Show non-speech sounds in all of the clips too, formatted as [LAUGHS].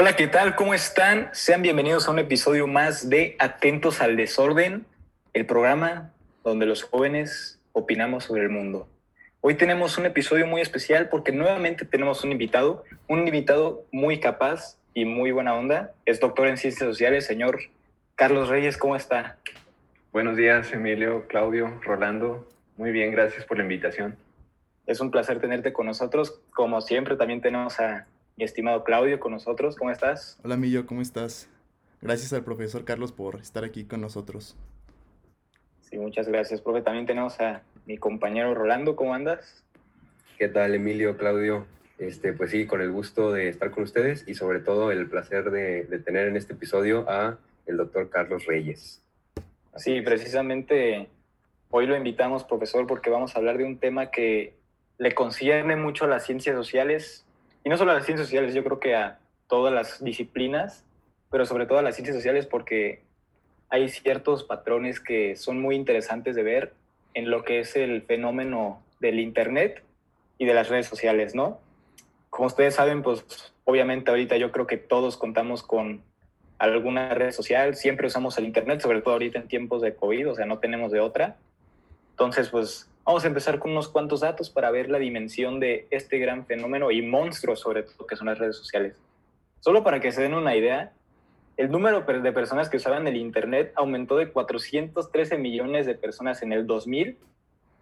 Hola, ¿qué tal? ¿Cómo están? Sean bienvenidos a un episodio más de Atentos al Desorden, el programa donde los jóvenes opinamos sobre el mundo. Hoy tenemos un episodio muy especial porque nuevamente tenemos un invitado, un invitado muy capaz y muy buena onda. Es doctor en ciencias sociales, señor Carlos Reyes, ¿cómo está? Buenos días, Emilio, Claudio, Rolando. Muy bien, gracias por la invitación. Es un placer tenerte con nosotros. Como siempre, también tenemos a mi estimado Claudio con nosotros. ¿Cómo estás? Hola, Millo, ¿cómo estás? Gracias al profesor Carlos por estar aquí con nosotros. Sí, muchas gracias, profe. También tenemos a mi compañero Rolando. ¿Cómo andas? ¿Qué tal, Emilio, Claudio? Este, pues sí, con el gusto de estar con ustedes y sobre todo el placer de, de tener en este episodio a el doctor Carlos Reyes. Sí, precisamente hoy lo invitamos, profesor, porque vamos a hablar de un tema que le concierne mucho a las ciencias sociales, y no solo a las ciencias sociales, yo creo que a todas las disciplinas, pero sobre todo a las ciencias sociales porque hay ciertos patrones que son muy interesantes de ver en lo que es el fenómeno del Internet y de las redes sociales, ¿no? Como ustedes saben, pues obviamente ahorita yo creo que todos contamos con alguna red social, siempre usamos el Internet, sobre todo ahorita en tiempos de COVID, o sea, no tenemos de otra. Entonces, pues vamos a empezar con unos cuantos datos para ver la dimensión de este gran fenómeno y monstruo sobre todo que son las redes sociales. Solo para que se den una idea, el número de personas que usaban el Internet aumentó de 413 millones de personas en el 2000,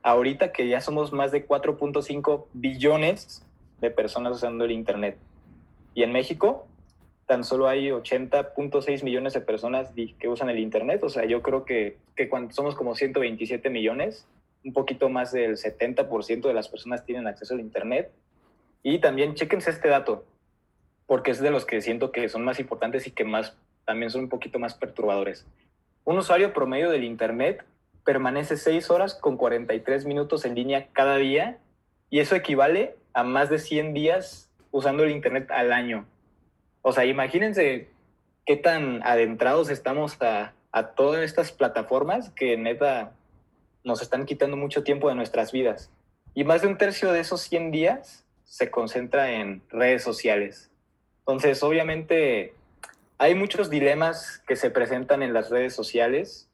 ahorita que ya somos más de 4.5 billones de personas usando el Internet. Y en México, tan solo hay 80.6 millones de personas que usan el Internet. O sea, yo creo que, que cuando somos como 127 millones, un poquito más del 70% de las personas tienen acceso al Internet. Y también chequense este dato, porque es de los que siento que son más importantes y que más también son un poquito más perturbadores. Un usuario promedio del Internet permanece 6 horas con 43 minutos en línea cada día y eso equivale a más de 100 días usando el Internet al año. O sea, imagínense qué tan adentrados estamos a, a todas estas plataformas que neta nos están quitando mucho tiempo de nuestras vidas. Y más de un tercio de esos 100 días se concentra en redes sociales. Entonces, obviamente, hay muchos dilemas que se presentan en las redes sociales,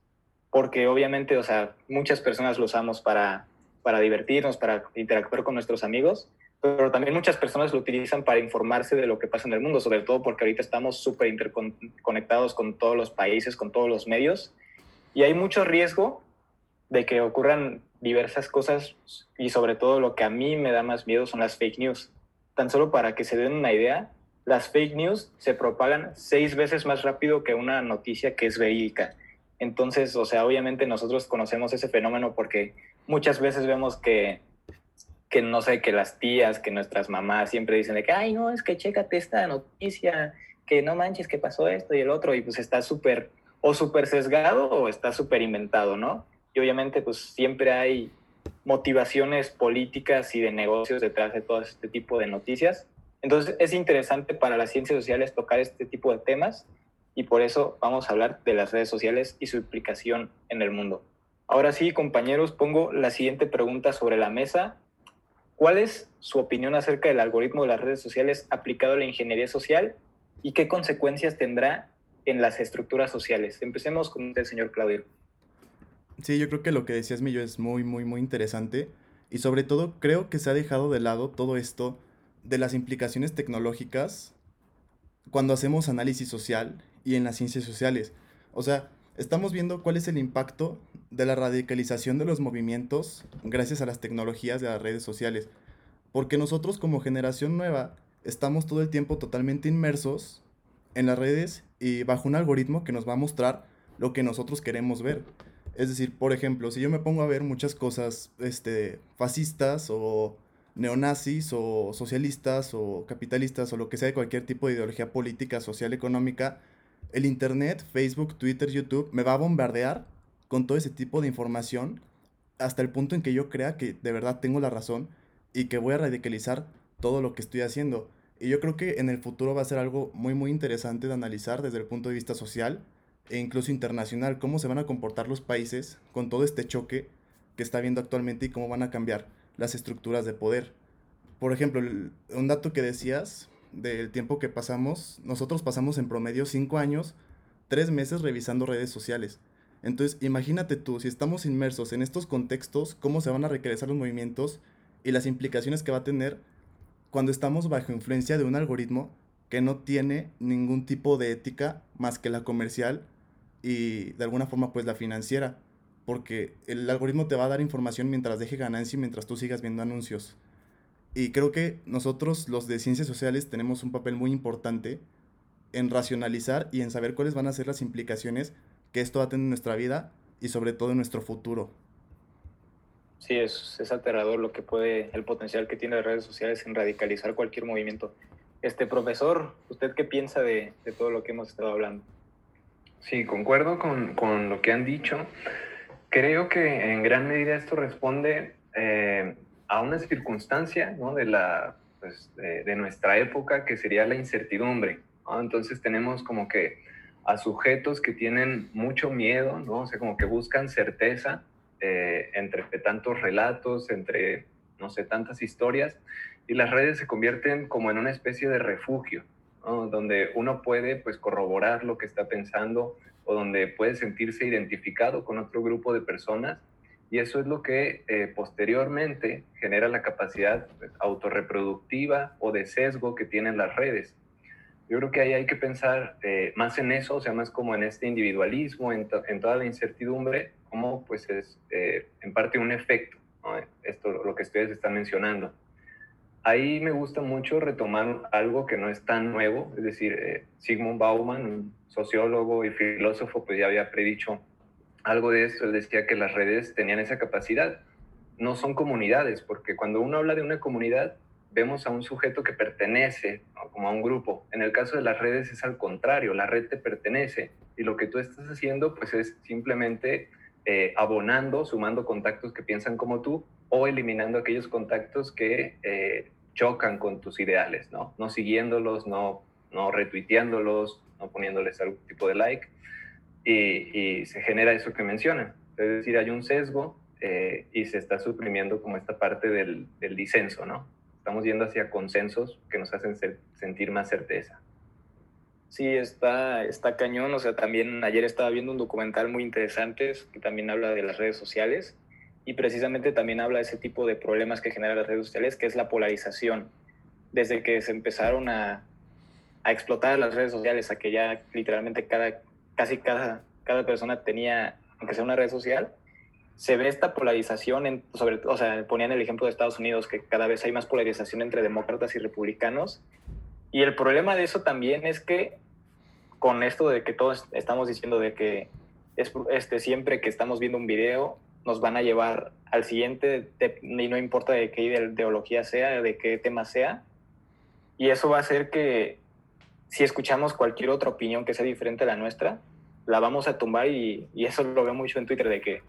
porque obviamente, o sea, muchas personas lo usamos para, para divertirnos, para interactuar con nuestros amigos, pero también muchas personas lo utilizan para informarse de lo que pasa en el mundo, sobre todo porque ahorita estamos súper interconectados con todos los países, con todos los medios, y hay mucho riesgo de que ocurran diversas cosas y sobre todo lo que a mí me da más miedo son las fake news. Tan solo para que se den una idea, las fake news se propagan seis veces más rápido que una noticia que es verídica. Entonces, o sea, obviamente nosotros conocemos ese fenómeno porque muchas veces vemos que que no sé, que las tías, que nuestras mamás siempre dicen de que, ay, no, es que chécate esta noticia, que no manches, que pasó esto y el otro, y pues está súper, o súper sesgado o está súper inventado, ¿no? Y obviamente pues siempre hay motivaciones políticas y de negocios detrás de todo este tipo de noticias. Entonces es interesante para las ciencias sociales tocar este tipo de temas y por eso vamos a hablar de las redes sociales y su implicación en el mundo. Ahora sí, compañeros, pongo la siguiente pregunta sobre la mesa ¿Cuál es su opinión acerca del algoritmo de las redes sociales aplicado a la ingeniería social y qué consecuencias tendrá en las estructuras sociales? Empecemos con usted, señor Claudio. Sí, yo creo que lo que decías, Millo, es muy, muy, muy interesante. Y sobre todo, creo que se ha dejado de lado todo esto de las implicaciones tecnológicas cuando hacemos análisis social y en las ciencias sociales. O sea, estamos viendo cuál es el impacto de la radicalización de los movimientos gracias a las tecnologías de las redes sociales. Porque nosotros como generación nueva estamos todo el tiempo totalmente inmersos en las redes y bajo un algoritmo que nos va a mostrar lo que nosotros queremos ver. Es decir, por ejemplo, si yo me pongo a ver muchas cosas este, fascistas o neonazis o socialistas o capitalistas o lo que sea de cualquier tipo de ideología política, social, económica, el Internet, Facebook, Twitter, YouTube, me va a bombardear con todo ese tipo de información hasta el punto en que yo crea que de verdad tengo la razón y que voy a radicalizar todo lo que estoy haciendo. Y yo creo que en el futuro va a ser algo muy muy interesante de analizar desde el punto de vista social e incluso internacional, cómo se van a comportar los países con todo este choque que está viendo actualmente y cómo van a cambiar las estructuras de poder. Por ejemplo, un dato que decías del tiempo que pasamos, nosotros pasamos en promedio cinco años, tres meses revisando redes sociales. Entonces, imagínate tú, si estamos inmersos en estos contextos, cómo se van a regresar los movimientos y las implicaciones que va a tener cuando estamos bajo influencia de un algoritmo que no tiene ningún tipo de ética más que la comercial y de alguna forma pues la financiera, porque el algoritmo te va a dar información mientras deje ganancia y mientras tú sigas viendo anuncios. Y creo que nosotros los de ciencias sociales tenemos un papel muy importante en racionalizar y en saber cuáles van a ser las implicaciones que esto va a tener en nuestra vida y sobre todo en nuestro futuro. Sí, es, es aterrador lo que puede, el potencial que tiene las redes sociales en radicalizar cualquier movimiento. Este profesor, ¿usted qué piensa de, de todo lo que hemos estado hablando? Sí, concuerdo con, con, lo que han dicho. Creo que en gran medida esto responde eh, a una circunstancia ¿no? de, la, pues, de, nuestra época que sería la incertidumbre. Entonces tenemos como que a sujetos que tienen mucho miedo, ¿no? O sea, como que buscan certeza eh, entre tantos relatos, entre, no sé, tantas historias, y las redes se convierten como en una especie de refugio. Donde uno puede, pues, corroborar lo que está pensando o donde puede sentirse identificado con otro grupo de personas, y eso es lo que eh, posteriormente genera la capacidad pues, autorreproductiva o de sesgo que tienen las redes yo creo que ahí hay que pensar eh, más en eso, o sea, más como en este individualismo, en, to en toda la incertidumbre, como pues es eh, en parte un efecto, esto lo que ustedes están mencionando. Ahí me gusta mucho retomar algo que no es tan nuevo, es decir, eh, Sigmund Bauman, un sociólogo y filósofo, pues ya había predicho algo de esto, él decía que las redes tenían esa capacidad. No son comunidades, porque cuando uno habla de una comunidad, vemos a un sujeto que pertenece, ¿no? como a un grupo. En el caso de las redes es al contrario, la red te pertenece y lo que tú estás haciendo pues es simplemente eh, abonando, sumando contactos que piensan como tú o eliminando aquellos contactos que eh, chocan con tus ideales, ¿no? No siguiéndolos, no, no retuiteándolos, no poniéndoles algún tipo de like y, se genera eso que mencionan. Es decir, hay un sesgo eh, y se está suprimiendo como esta parte del, disenso, ¿no? estamos yendo hacia consensos que nos hacen sentir más certeza. Sí, está, está cañón. O sea, también ayer estaba viendo un documental muy interesante que también habla de las redes sociales y precisamente también habla de ese tipo de problemas que generan las redes sociales, que es la polarización. Desde que se empezaron a, a explotar las redes sociales, a que ya literalmente cada, casi cada, cada persona tenía, aunque sea una red social, se ve esta polarización, en, sobre, o sea, ponían el ejemplo de Estados Unidos, que cada vez hay más polarización entre demócratas y republicanos. Y el problema de eso también es que con esto de que todos estamos diciendo de que es, este, siempre que estamos viendo un video nos van a llevar al siguiente y no importa de qué ideología sea, de qué tema sea. Y eso va a hacer que si escuchamos cualquier otra opinión que sea diferente a la nuestra, la vamos a tumbar y, y eso lo veo mucho en Twitter de que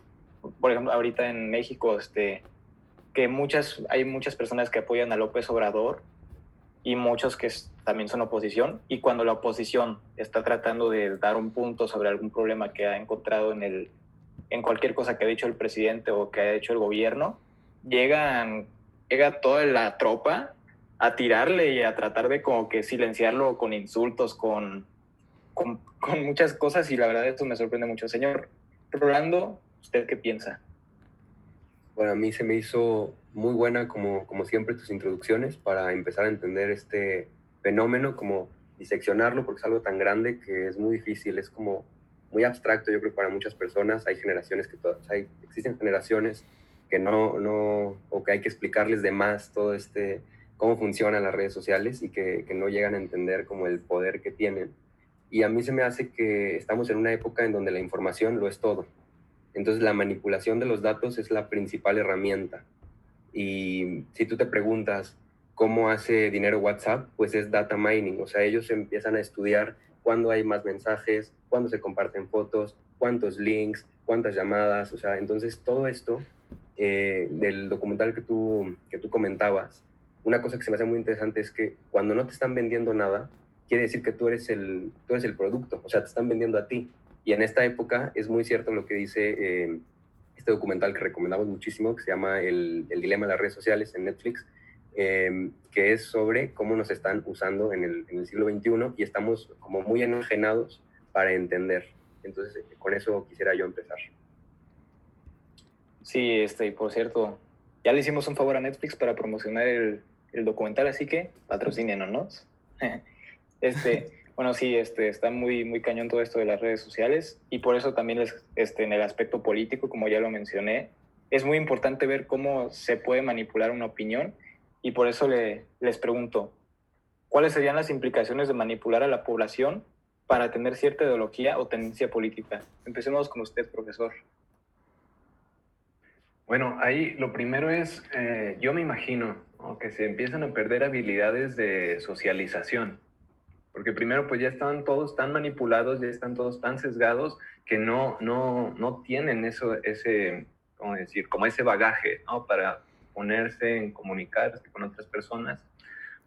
por ejemplo, ahorita en México, este, que muchas, hay muchas personas que apoyan a López Obrador y muchos que también son oposición. Y cuando la oposición está tratando de dar un punto sobre algún problema que ha encontrado en, el, en cualquier cosa que ha dicho el presidente o que ha hecho el gobierno, llegan, llega toda la tropa a tirarle y a tratar de como que silenciarlo con insultos, con, con, con muchas cosas y la verdad esto me sorprende mucho. Señor Rolando, ¿Usted qué piensa? Bueno, a mí se me hizo muy buena, como, como siempre, tus introducciones para empezar a entender este fenómeno, como diseccionarlo, porque es algo tan grande que es muy difícil, es como muy abstracto, yo creo, para muchas personas. Hay generaciones que todas, hay, existen generaciones que no, no, o que hay que explicarles de más todo este, cómo funcionan las redes sociales y que, que no llegan a entender como el poder que tienen. Y a mí se me hace que estamos en una época en donde la información lo es todo. Entonces la manipulación de los datos es la principal herramienta. Y si tú te preguntas cómo hace dinero WhatsApp, pues es data mining. O sea, ellos empiezan a estudiar cuándo hay más mensajes, cuándo se comparten fotos, cuántos links, cuántas llamadas. O sea, entonces todo esto eh, del documental que tú, que tú comentabas, una cosa que se me hace muy interesante es que cuando no te están vendiendo nada, quiere decir que tú eres el, tú eres el producto. O sea, te están vendiendo a ti. Y en esta época es muy cierto lo que dice eh, este documental que recomendamos muchísimo, que se llama el, el, Dilema de las redes sociales en Netflix, em, que es sobre cómo nos están usando en el, en el siglo XXI y estamos como muy enajenados para entender. Entonces, con eso quisiera yo empezar. Sí, este, y por cierto, ya le hicimos un favor a Netflix para promocionar el, el documental, así que patrocínenos, ¿no? [LAUGHS] este, bueno, sí, este, está muy, muy cañón todo esto de las redes sociales y por eso también es, este, en el aspecto político, como ya lo mencioné, es muy importante ver cómo se puede manipular una opinión y por eso le, les pregunto, ¿cuáles serían las implicaciones de manipular a la población para tener cierta ideología o tendencia política? Empecemos con usted, profesor. Bueno, ahí lo primero es, eh, yo me imagino que se empiezan a perder habilidades de socialización, porque primero pues ya están todos tan manipulados, ya están todos tan sesgados que no, no, no tienen eso, ese, ¿cómo decir? Como ese bagaje, ¿no? Para ponerse en comunicarse con otras personas,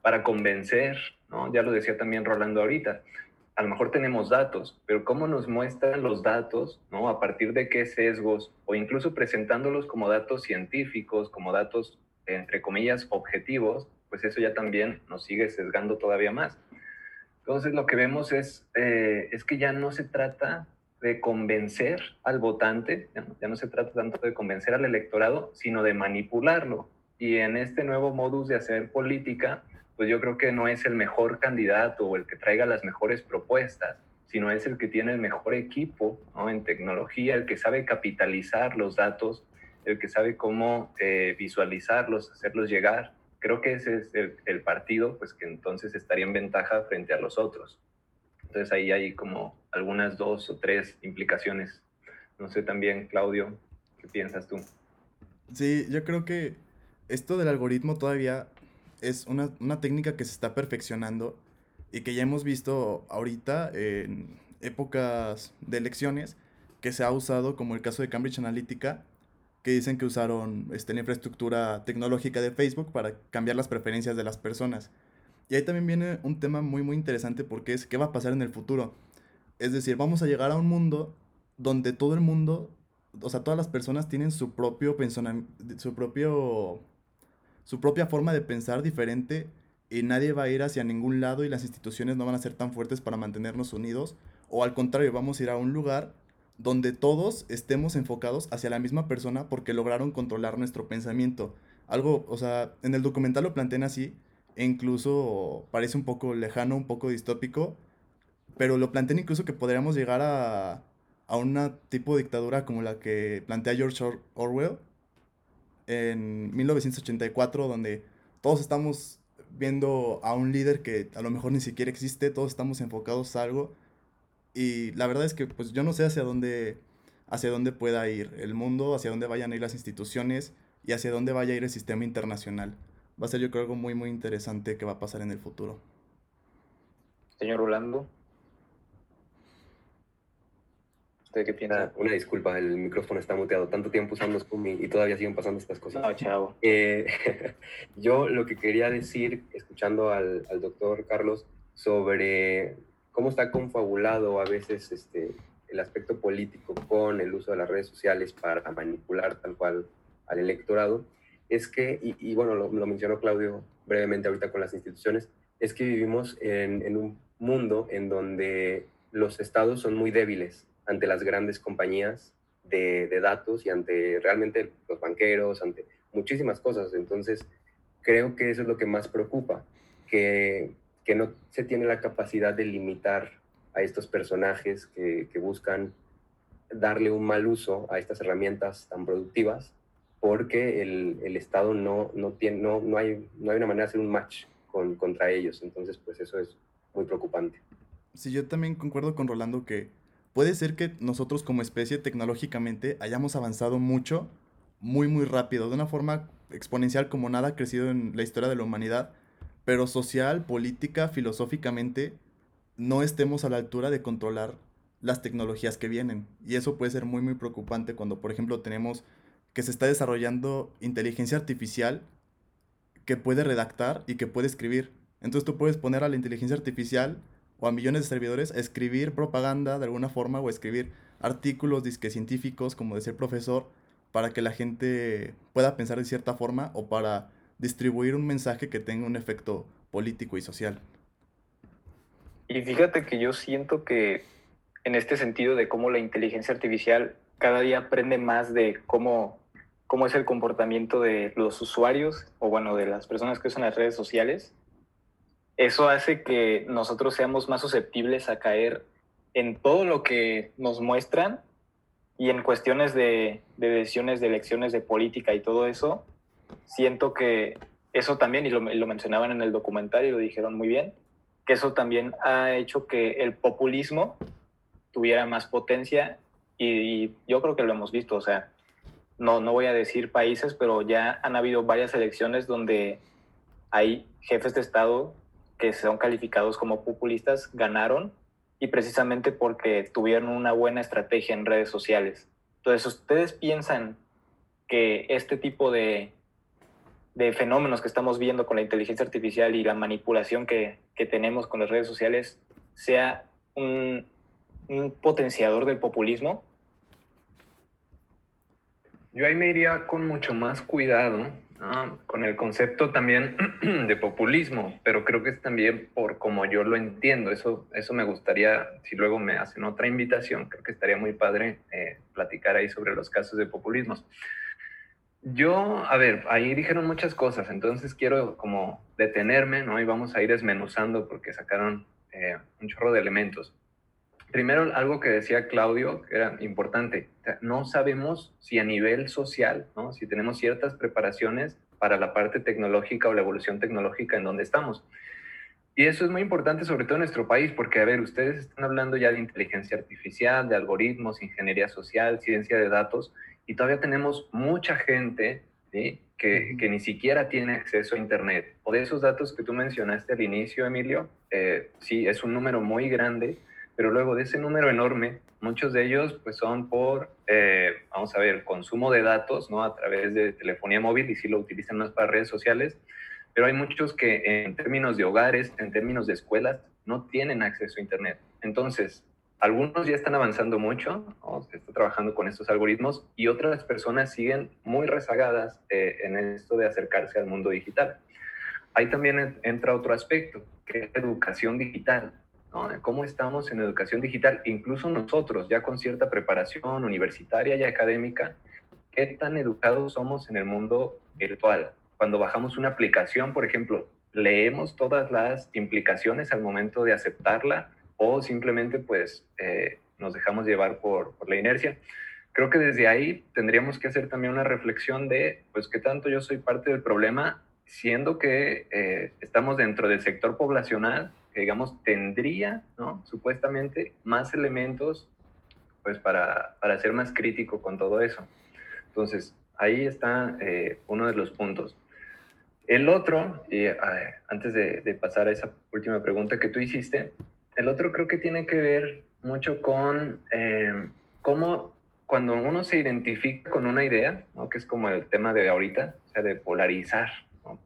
para convencer, ¿no? Ya lo decía también Rolando ahorita, a lo mejor tenemos datos, pero cómo nos muestran los datos, ¿no? A partir de qué sesgos, o incluso presentándolos como datos científicos, como datos, entre comillas, objetivos, pues eso ya también nos sigue sesgando todavía más. Entonces lo que vemos es, eh, es que ya no se trata de convencer al votante, ya no, ya no se trata tanto de convencer al electorado, sino de manipularlo. Y en este nuevo modus de hacer política, pues yo creo que no es el mejor candidato o el que traiga las mejores propuestas, sino es el que tiene el mejor equipo ¿no? en tecnología, el que sabe capitalizar los datos, el que sabe cómo eh, visualizarlos, hacerlos llegar. Creo que ese es el, el, partido, pues que entonces estaría en ventaja frente a los otros. Entonces ahí hay como algunas dos o tres implicaciones. No sé también, Claudio, ¿qué piensas tú? Sí, yo creo que esto del algoritmo todavía es una, una, técnica que se está perfeccionando y que ya hemos visto ahorita en épocas de elecciones que se ha usado como el caso de Cambridge Analytica que dicen que usaron este, la infraestructura tecnológica de Facebook para cambiar las preferencias de las personas. Y ahí también viene un tema muy muy interesante porque es qué va a pasar en el futuro. Es decir, vamos a llegar a un mundo donde todo el mundo, o sea, todas las personas tienen su propio su propio su propia forma de pensar diferente y nadie va a ir hacia ningún lado y las instituciones no van a ser tan fuertes para mantenernos unidos. O al contrario, vamos a ir a un lugar donde todos estemos enfocados hacia la misma persona porque lograron controlar nuestro pensamiento. Algo, o sea, en el documental lo plantean así, e incluso parece un poco lejano, un poco distópico, pero lo plantean incluso que podríamos llegar a, a una tipo de dictadura como la que plantea George Orwell, en 1984, donde todos estamos viendo a un líder que a lo mejor ni siquiera existe, todos estamos enfocados a algo. Y la verdad es que pues yo no sé hacia dónde, hacia dónde pueda ir el mundo, hacia dónde vayan a ir las instituciones y hacia dónde vaya a ir el sistema internacional. Va a ser yo creo algo muy muy interesante que va a pasar en el futuro. Señor Rolando. qué piensa? Una, una, disculpa, el micrófono está muteado. Tanto tiempo usando y todavía siguen pasando estas cosas. No, chavo. Eh, [LAUGHS] yo lo que quería decir, escuchando al, al, doctor Carlos, sobre cómo está confabulado a veces este, el aspecto político con el uso de las redes sociales para manipular tal cual al electorado, es que, y, y bueno, lo, lo, mencionó Claudio brevemente ahorita con las instituciones, es que vivimos en, en un mundo en donde los estados son muy débiles ante las grandes compañías de, de, datos y ante realmente los banqueros, ante muchísimas cosas. Entonces, creo que eso es lo que más preocupa, que, que no se tiene la capacidad de limitar a estos personajes que, que buscan darle un mal uso a estas herramientas tan productivas, porque el, el Estado no, no, tiene, no, no, hay, no hay una manera de hacer un match con, contra ellos. Entonces, pues eso es muy preocupante. Sí, yo también concuerdo con Rolando que puede ser que nosotros como especie tecnológicamente hayamos avanzado mucho, muy, muy rápido, de una forma exponencial como nada ha crecido en la historia de la humanidad, pero social, política, filosóficamente, no estemos a la altura de controlar las tecnologías que vienen. Y eso puede ser muy, muy preocupante cuando, por ejemplo, tenemos que se está desarrollando inteligencia artificial que puede redactar y que puede escribir. Entonces tú puedes poner a la inteligencia artificial o a millones de servidores a escribir propaganda de alguna forma o a escribir artículos disque científicos como de ser profesor para que la gente pueda pensar de cierta forma o para distribuir un mensaje que tenga un efecto político y social. Y fíjate que yo siento que en este sentido de cómo la inteligencia artificial cada día aprende más de cómo, cómo es el comportamiento de los usuarios o bueno, de las personas que usan las redes sociales, eso hace que nosotros seamos más susceptibles a caer en todo lo que nos muestran y en cuestiones de, de decisiones, de elecciones de política y todo eso, siento que eso también, y lo, lo mencionaban en el documental y lo dijeron muy bien, que eso también ha hecho que el populismo tuviera más potencia y, yo creo que lo hemos visto, o sea, no, no voy a decir países, pero ya han habido varias elecciones donde hay jefes de Estado que son calificados como populistas, ganaron y precisamente porque tuvieron una buena estrategia en redes sociales. Entonces, ¿ustedes piensan que este tipo de, de fenómenos que estamos viendo con la inteligencia artificial y la manipulación que, que tenemos con las redes sociales sea un, potenciador del populismo? Yo ahí me iría con mucho más cuidado, con el concepto también [CLEARS THROAT] de populismo, pero creo que es también por como yo lo entiendo. Eso, eso me gustaría, si luego me hacen otra invitación, creo que estaría muy padre eh, platicar ahí sobre los casos de populismos. Yo, a ver, ahí dijeron muchas cosas, entonces quiero como detenerme, ¿no? Y vamos a ir desmenuzando porque sacaron eh, un chorro de elementos. Primero, algo que decía Claudio, que era importante, no sabemos si a nivel social, ¿no? si tenemos ciertas preparaciones para la parte tecnológica o la evolución tecnológica en donde estamos. Y eso es muy importante, sobre todo en nuestro país, porque, a ver, ustedes están hablando ya de inteligencia artificial, de algoritmos, ingeniería social, ciencia de datos, y todavía tenemos mucha gente que, que, ni siquiera tiene acceso a Internet. O de esos datos que tú mencionaste al inicio, Emilio, eh, sí, es un número muy grande pero luego de ese número enorme, muchos de ellos pues son por, eh, vamos a ver, consumo de datos, ¿no? A través de telefonía móvil y sí lo utilizan más para redes sociales, pero hay muchos que en términos de hogares, en términos de escuelas, no tienen acceso a Internet. Entonces, algunos ya están avanzando mucho, se está trabajando con estos algoritmos y otras personas siguen muy rezagadas eh, en esto de acercarse al mundo digital. Ahí también entra otro aspecto, que es educación digital cómo estamos en educación digital, incluso nosotros, ya con cierta preparación universitaria y académica, qué tan educados somos en el mundo virtual. Cuando bajamos una aplicación, por ejemplo, leemos todas las implicaciones al momento de aceptarla o simplemente pues eh, nos dejamos llevar por, la inercia. Creo que desde ahí tendríamos que hacer también una reflexión de pues qué tanto yo soy parte del problema, siendo que eh, estamos dentro del sector poblacional digamos, tendría, ¿no? Supuestamente, más elementos, pues, para, para ser más crítico con todo eso. Entonces, ahí está eh, uno de los puntos. El otro, y antes de, pasar a esa última pregunta que tú hiciste, el otro creo que tiene que ver mucho con eh, cómo cuando uno se identifica con una idea, ¿no? que es como el tema de ahorita, o sea, de polarizar,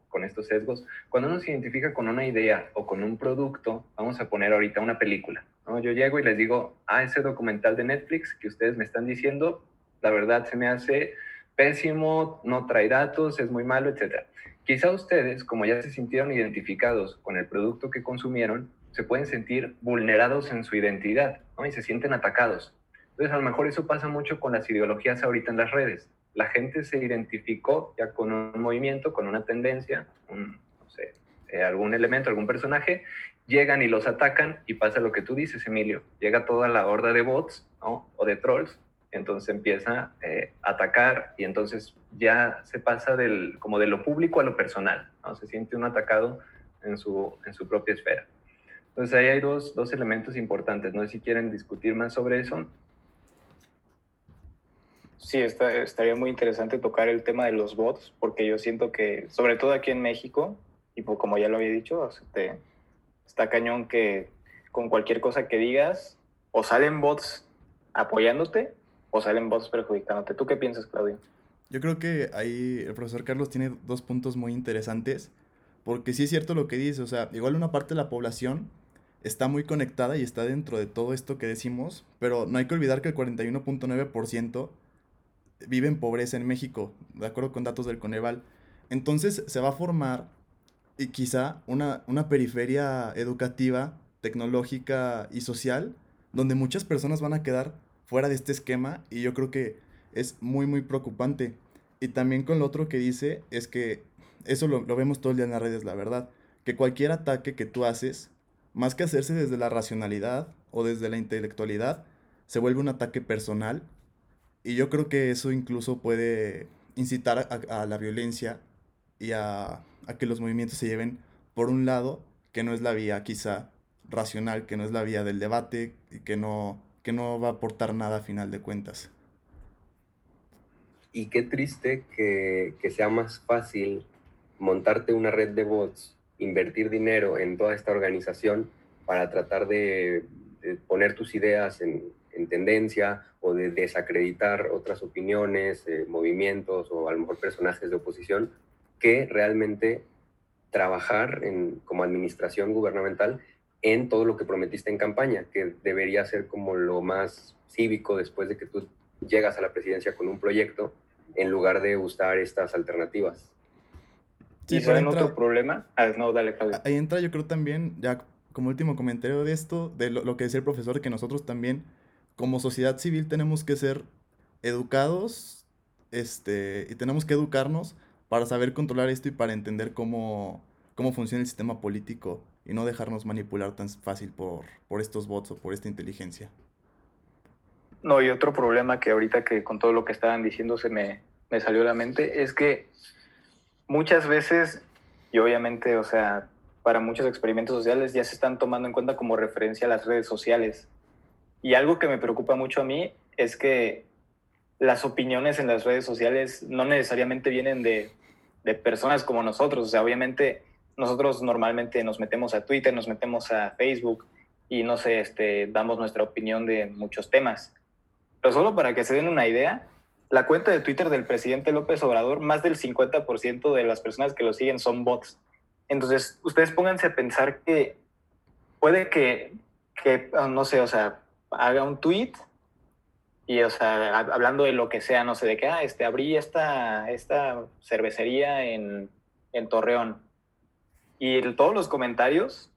con estos sesgos. Cuando uno se identifica con una idea o con un producto, vamos a poner ahorita una película. ¿no? Yo llego y les digo, ah, ese documental de Netflix que ustedes me están diciendo, la verdad se me hace pésimo, no trae datos, es muy malo, etc. Quizá ustedes, como ya se sintieron identificados con el producto que consumieron, se pueden sentir vulnerados en su identidad ¿no? y se sienten atacados. Entonces, a lo mejor eso pasa mucho con las ideologías ahorita en las redes la gente se identificó ya con un movimiento, con una tendencia, no sé, eh, algún elemento, algún personaje, llegan y los atacan y pasa lo que tú dices, Emilio. Llega toda la horda de bots o de trolls, entonces empieza eh, a atacar y entonces ya se pasa del, como de lo público a lo personal, ¿no? se siente un atacado en su, en su propia esfera. Entonces ahí hay dos, dos elementos importantes, no sé si quieren discutir más sobre eso Sí, estaría muy interesante tocar el tema de los bots, porque yo siento que, sobre todo aquí en México, y pues como ya lo había dicho, este, está cañón que con cualquier cosa que digas, o salen bots apoyándote, o salen bots perjudicándote. ¿Tú qué piensas, Claudio? Yo creo que ahí el profesor Carlos tiene dos puntos muy interesantes, porque sí es cierto lo que dice, o sea, igual una parte de la población está muy conectada y está dentro de todo esto que decimos, pero no hay que olvidar que el 41.9% vive en pobreza en México, de acuerdo con datos del Coneval. Entonces se va a formar y quizá una, una periferia educativa, tecnológica y social, donde muchas personas van a quedar fuera de este esquema y yo creo que es muy, muy preocupante. Y también con lo otro que dice es que eso lo, lo vemos todo el día en las redes, la verdad, que cualquier ataque que tú haces, más que hacerse desde la racionalidad o desde la intelectualidad, se vuelve un ataque personal. Y yo creo que eso incluso puede incitar a, la violencia y a, a que los movimientos se lleven por un lado que no es la vía quizá racional, que no es la vía del debate y que no, que no va a aportar nada a final de cuentas. Y qué triste que, que sea más fácil montarte una red de bots, invertir dinero en toda esta organización para tratar de, poner tus ideas en, en, tendencia o de desacreditar otras opiniones, eh, movimientos o a lo mejor personajes de oposición, que realmente trabajar en, como administración gubernamental en todo lo que prometiste en campaña, que debería ser como lo más cívico después de que tú llegas a la presidencia con un proyecto, en lugar de usar estas alternativas. Sí, ¿Y saben otro problema? Ah, no, dale, Claudio. Ahí entra, yo creo también, ya como último comentario de esto, de lo, lo que decía el profesor, que nosotros también, como sociedad civil, tenemos que ser educados este, y tenemos que educarnos para saber controlar esto y para entender cómo, cómo funciona el sistema político y no dejarnos manipular tan fácil por, por estos bots o por esta inteligencia. No, y otro problema que ahorita que con todo lo que estaban diciendo se me, me salió a la mente es que muchas veces, y obviamente, o sea, para muchos experimentos sociales ya se están tomando en cuenta como referencia las redes sociales. Y algo que me preocupa mucho a mí es que las opiniones en las redes sociales no necesariamente vienen de de personas como nosotros. O sea, obviamente nosotros normalmente nos metemos a Twitter, nos metemos a Facebook y no sé, este, damos nuestra opinión de muchos temas. Pero solo para que se den una idea, la cuenta de Twitter del presidente López Obrador, más del 50% de las personas que lo siguen son bots. Entonces, ustedes pónganse a pensar que puede que, que no sé, o sea, haga un tweet y, o sea, hablando de lo que sea, no sé, de que, ah, este, abrí esta, esta cervecería en, en Torreón. Y todos los comentarios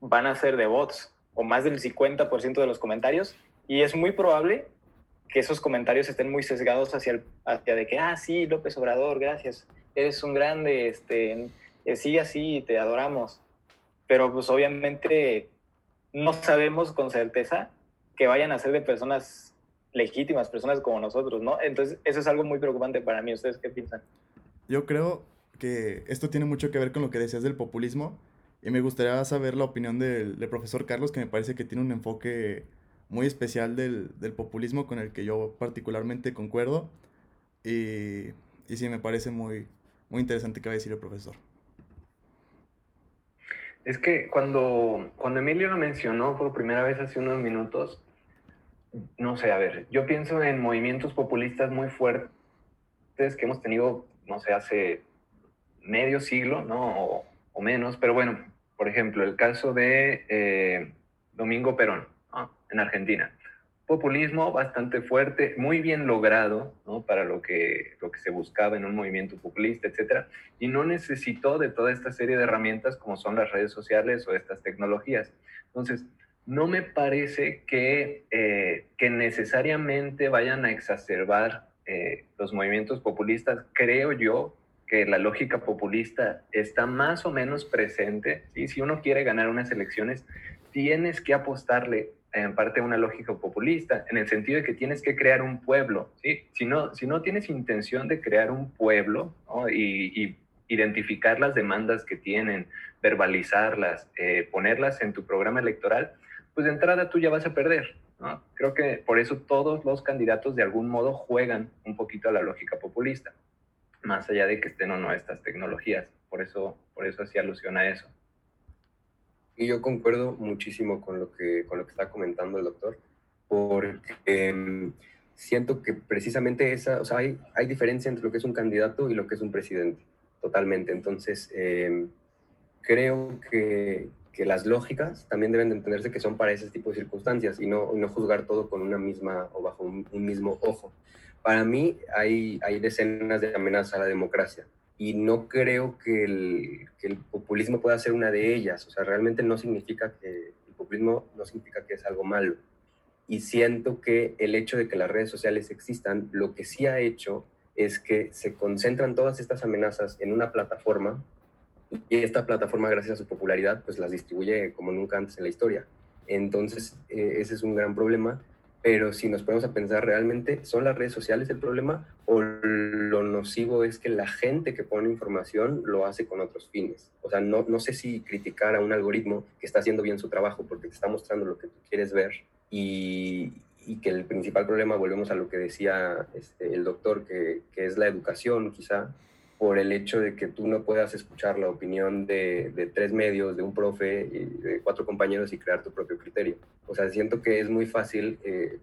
van a ser de bots, o más del 50% de los comentarios. Y es muy probable que esos comentarios estén muy sesgados hacia, el, hacia de que, ah, sí, López Obrador, gracias, eres un grande, este, eh, sí, así, te adoramos. Pero pues obviamente no sabemos con certeza que vayan a ser de personas legítimas, personas como nosotros, ¿no? Entonces, eso es algo muy preocupante para mí. ¿Ustedes qué piensan? Yo creo que esto tiene mucho que ver con lo que decías del populismo y me gustaría saber la opinión del, del profesor Carlos, que me parece que tiene un enfoque muy especial del, del populismo con el que yo particularmente concuerdo y, y sí, me parece muy, muy interesante que va a decir el profesor. Es que cuando, cuando Emilio lo mencionó por primera vez hace unos minutos, no sé, a ver, yo pienso en movimientos populistas muy fuertes que hemos tenido, no sé, hace medio siglo, ¿no? O, menos, pero bueno, por ejemplo, el caso de eh, Domingo Perón. En Argentina. Populismo bastante fuerte, muy bien logrado, ¿no? Para lo que, lo que se buscaba en un movimiento populista, etcétera, y no necesitó de toda esta serie de herramientas como son las redes sociales o estas tecnologías. Entonces, no me parece que, eh, que necesariamente vayan a exacerbar eh, los movimientos populistas. Creo yo que la lógica populista está más o menos presente. ¿sí? Si uno quiere ganar unas elecciones, tienes que apostarle en parte una lógica populista, en el sentido de que tienes que crear un pueblo. ¿sí? Si, no, si no tienes intención de crear un pueblo y, identificar las demandas que tienen, verbalizarlas, eh, ponerlas en tu programa electoral, pues de entrada tú ya vas a perder. Creo que por eso todos los candidatos de algún modo juegan un poquito a la lógica populista, más allá de que estén o no estas tecnologías. Por eso, por eso hacía alusión a eso. Y yo concuerdo muchísimo con lo que, con lo que está comentando el doctor, porque eh, siento que precisamente esa, o sea, hay, hay diferencia entre lo que es un candidato y lo que es un presidente, totalmente. Entonces, eh, creo que, que las lógicas también deben de entenderse que son para ese tipo de circunstancias y no, no juzgar todo con una misma o bajo un, un, mismo ojo. Para mí hay, hay decenas de amenazas a la democracia. y no creo que el, que el, populismo pueda ser una de ellas. O sea, realmente no significa que el populismo no significa que es algo malo. Y siento que el hecho de que las redes sociales existan, lo que sí ha hecho es que se concentran todas estas amenazas en una plataforma y esta plataforma, gracias a su popularidad, pues las distribuye como nunca antes en la historia. Entonces, eh, ese es un gran problema pero si nos ponemos a pensar realmente, ¿son las redes sociales el problema o lo nocivo es que la gente que pone información lo hace con otros fines? O sea, no, no sé si criticar a un algoritmo que está haciendo bien su trabajo porque te está mostrando lo que tú quieres ver y, y que el principal problema, volvemos a lo que decía este, el doctor, que, que es la educación quizá, por el hecho de que tú no puedas escuchar la opinión de, tres medios, de un profe y de cuatro compañeros y crear tu propio criterio. O sea, siento que es muy fácil eh,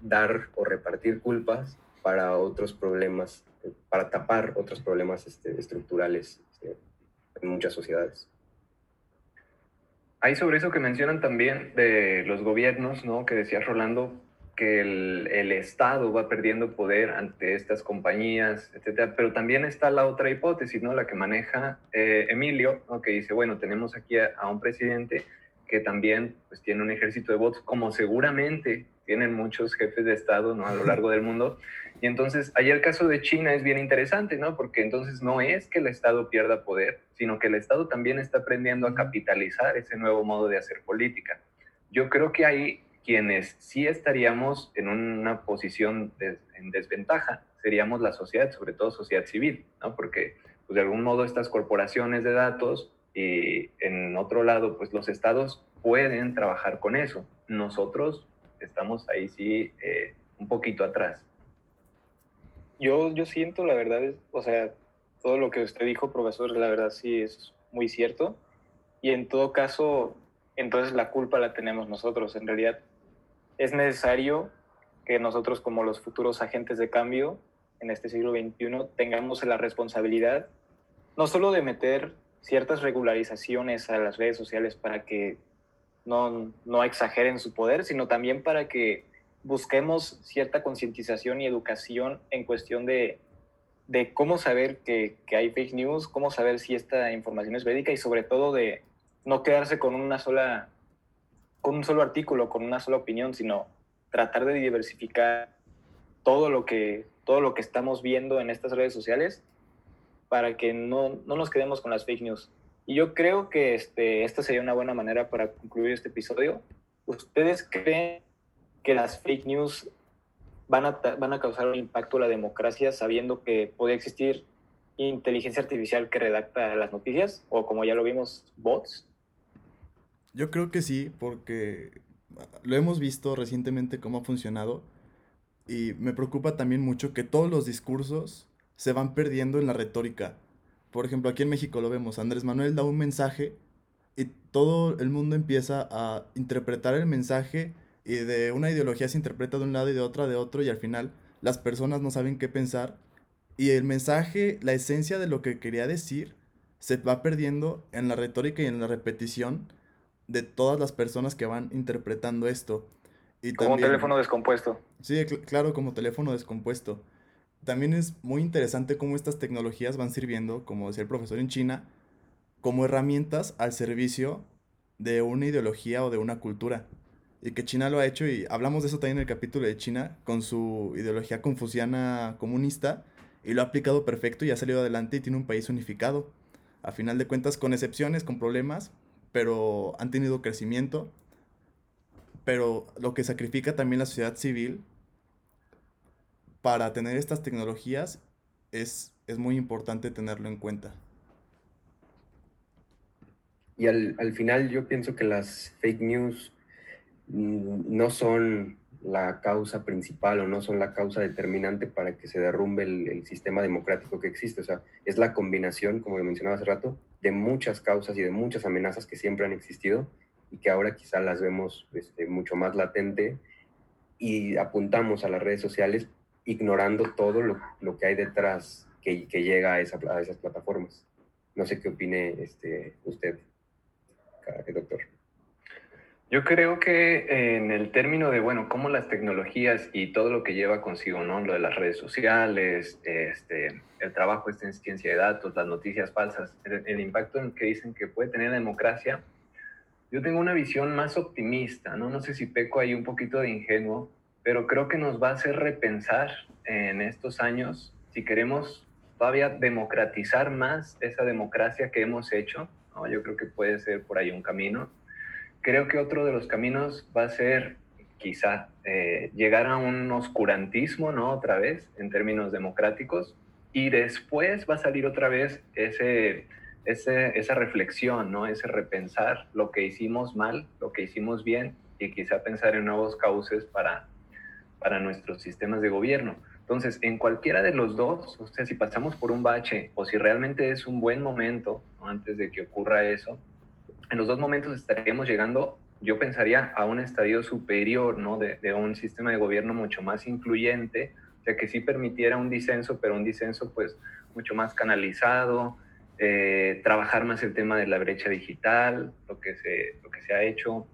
dar o repartir culpas para otros problemas, para tapar otros problemas este, estructurales este, en muchas sociedades. Hay sobre eso que mencionan también de los gobiernos, ¿no? Que decía Rolando, que el, Estado va perdiendo poder ante estas compañías, etcétera. Pero también está la otra hipótesis, ¿no? La que maneja eh, Emilio, ¿no? que dice, bueno, tenemos aquí a, un presidente que también pues, tiene un ejército de votos, como seguramente tienen muchos jefes de Estado ¿no? a lo largo del mundo. Y entonces, ahí el caso de China es bien interesante, ¿no? Porque entonces no es que el Estado pierda poder, sino que el Estado también está aprendiendo a capitalizar ese nuevo modo de hacer política. Yo creo que ahí quienes sí estaríamos en una posición en desventaja seríamos la sociedad, sobre todo sociedad civil, ¿no? Porque pues, de algún modo estas corporaciones de datos y en otro lado, pues los estados pueden trabajar con eso. Nosotros estamos ahí sí eh, un poquito atrás. Yo, yo siento, la verdad, es, o sea, todo lo que usted dijo, profesor, la verdad sí es muy cierto. Y en todo caso, entonces la culpa la tenemos nosotros. En realidad, es necesario que nosotros como los futuros agentes de cambio en este siglo XXI tengamos la responsabilidad no solo de meter ciertas regularizaciones a las redes sociales para que no, no exageren su poder, sino también para que busquemos cierta concientización y educación en cuestión de, de cómo saber que, que, hay fake news, cómo saber si esta información es verídica y sobre todo de no quedarse con una sola con un solo artículo, con una sola opinión, sino tratar de diversificar todo lo que, todo lo que estamos viendo en estas redes sociales para que no, no nos quedemos con las fake news. Y yo creo que este, esta sería una buena manera para concluir este episodio. ¿Ustedes creen que las fake news van a, van a causar un impacto a la democracia sabiendo que podría existir inteligencia artificial que redacta las noticias o como ya lo vimos, bots? Yo creo que sí, porque lo hemos visto recientemente cómo ha funcionado y me preocupa también mucho que todos los discursos se van perdiendo en la retórica. Por ejemplo, aquí en México lo vemos, Andrés Manuel da un mensaje y todo el mundo empieza a interpretar el mensaje y de una ideología se interpreta de un lado y de otra de otro y al final las personas no saben qué pensar y el mensaje, la esencia de lo que quería decir se va perdiendo en la retórica y en la repetición de todas las personas que van interpretando esto. Y como teléfono descompuesto. Sí, claro, como teléfono descompuesto. También es muy interesante cómo estas tecnologías van sirviendo, como decía el profesor en China, como herramientas al servicio de una ideología o de una cultura. Y que China lo ha hecho, y hablamos de eso también en el capítulo de China, con su ideología confuciana comunista, y lo ha aplicado perfecto y ha salido adelante y tiene un país unificado. A final de cuentas, con excepciones, con problemas, pero han tenido crecimiento. Pero lo que sacrifica también la sociedad civil para tener estas tecnologías es, es muy importante tenerlo en cuenta. Y al, al final yo pienso que las fake news no son la causa principal o no son la causa determinante para que se derrumbe el, sistema democrático que existe. O sea, es la combinación, como lo mencionaba hace rato, de muchas causas y de muchas amenazas que siempre han existido y que ahora quizá las vemos este, mucho más latente y apuntamos a las redes sociales ignorando todo lo, lo que hay detrás que, que llega a, esa, a, esas plataformas. No sé qué opine este, usted, doctor. Yo creo que en el término de, bueno, cómo las tecnologías y todo lo que lleva consigo, ¿no? Lo de las redes sociales, este, el trabajo este en ciencia de datos, las noticias falsas, el, el impacto en que dicen que puede tener la democracia, yo tengo una visión más optimista, ¿no? No sé si peco ahí un poquito de ingenuo, pero creo que nos va a hacer repensar en estos años si queremos todavía democratizar más esa democracia que hemos hecho, ¿no? Yo creo que puede ser por ahí un camino creo que otro de los caminos va a ser quizá eh, llegar a un oscurantismo, ¿no? Otra vez, en términos democráticos, y después va a salir otra vez ese, esa reflexión, ¿no? Ese repensar lo que hicimos mal, lo que hicimos bien, y quizá pensar en nuevos cauces para, para nuestros sistemas de gobierno. Entonces, en cualquiera de los dos, o sea, si pasamos por un bache o si realmente es un buen momento antes de que ocurra eso, en los dos momentos estaríamos llegando, yo pensaría, a un estadio superior, ¿no? De, un sistema de gobierno mucho más incluyente, o sea, que sí permitiera un disenso, pero un disenso pues mucho más canalizado, eh, trabajar más el tema de la brecha digital, lo que, se, lo que se ha hecho.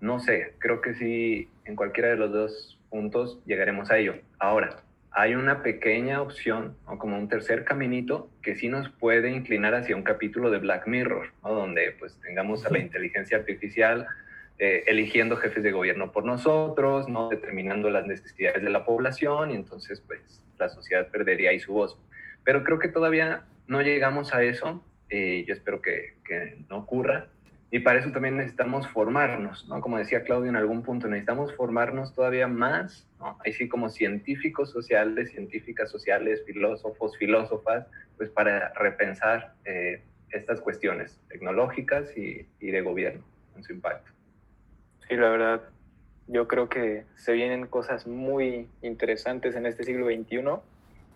No sé, creo que sí, en cualquiera de los dos puntos llegaremos a ello. Ahora, hay una pequeña opción, o como un tercer caminito, que sí nos puede inclinar hacia un capítulo de Black Mirror, donde pues tengamos a la inteligencia artificial eh, eligiendo jefes de gobierno por nosotros, no determinando las necesidades de la población, y entonces pues la sociedad perdería ahí su voz. Pero creo que todavía no llegamos a eso, y yo espero que, que no ocurra, y para eso también necesitamos formarnos, ¿no? Como decía Claudio en algún punto, necesitamos formarnos todavía más, ¿no? Así como científicos sociales, científicas sociales, filósofos, filósofas, pues para repensar eh, estas cuestiones tecnológicas y, y de gobierno en su impacto. Sí, la verdad, yo creo que se vienen cosas muy interesantes en este siglo XXI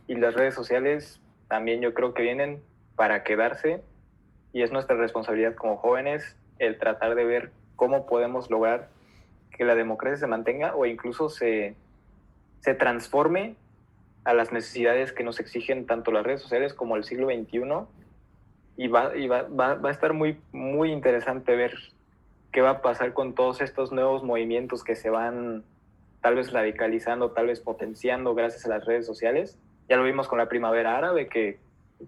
y las redes sociales también yo creo que vienen para quedarse y es nuestra responsabilidad como jóvenes el tratar de ver cómo podemos lograr que la democracia se mantenga o incluso se, se transforme a las necesidades que nos exigen tanto las redes sociales como el siglo XXI. Y va, y va, va, va a estar muy, muy interesante ver qué va a pasar con todos estos nuevos movimientos que se van tal vez radicalizando, tal vez potenciando gracias a las redes sociales. Ya lo vimos con la primavera árabe, que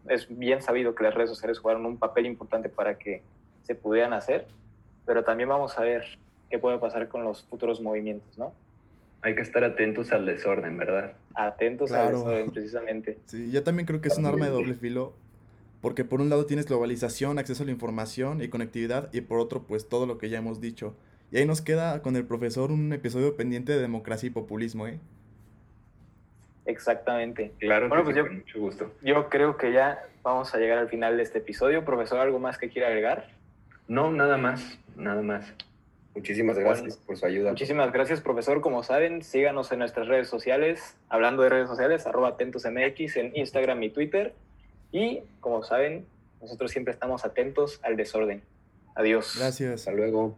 es bien sabido que las redes sociales jugaron un papel importante para que se pudieran hacer, pero también vamos a ver qué puede pasar con los futuros movimientos, ¿no? Hay que estar atentos al desorden, ¿verdad? Atentos al desorden, precisamente. Sí, yo también creo que es un arma de doble filo, porque por un lado tienes globalización, acceso a la información y conectividad, y por otro, pues todo lo que ya hemos dicho. Y ahí nos queda con el profesor un episodio pendiente de democracia y populismo, ¿eh? Exactamente. Claro, bueno, pues yo, mucho gusto. Yo creo que ya vamos a llegar al final de este episodio. Profesor, ¿algo más que quiera agregar? No, nada más, nada más. Muchísimas gracias por su ayuda. Muchísimas gracias, profesor. Como saben, síganos en nuestras redes sociales, hablando de redes sociales, arroba atentosmx en Instagram y Twitter. Y, como saben, nosotros siempre estamos atentos al desorden. Adiós. Gracias. Hasta luego.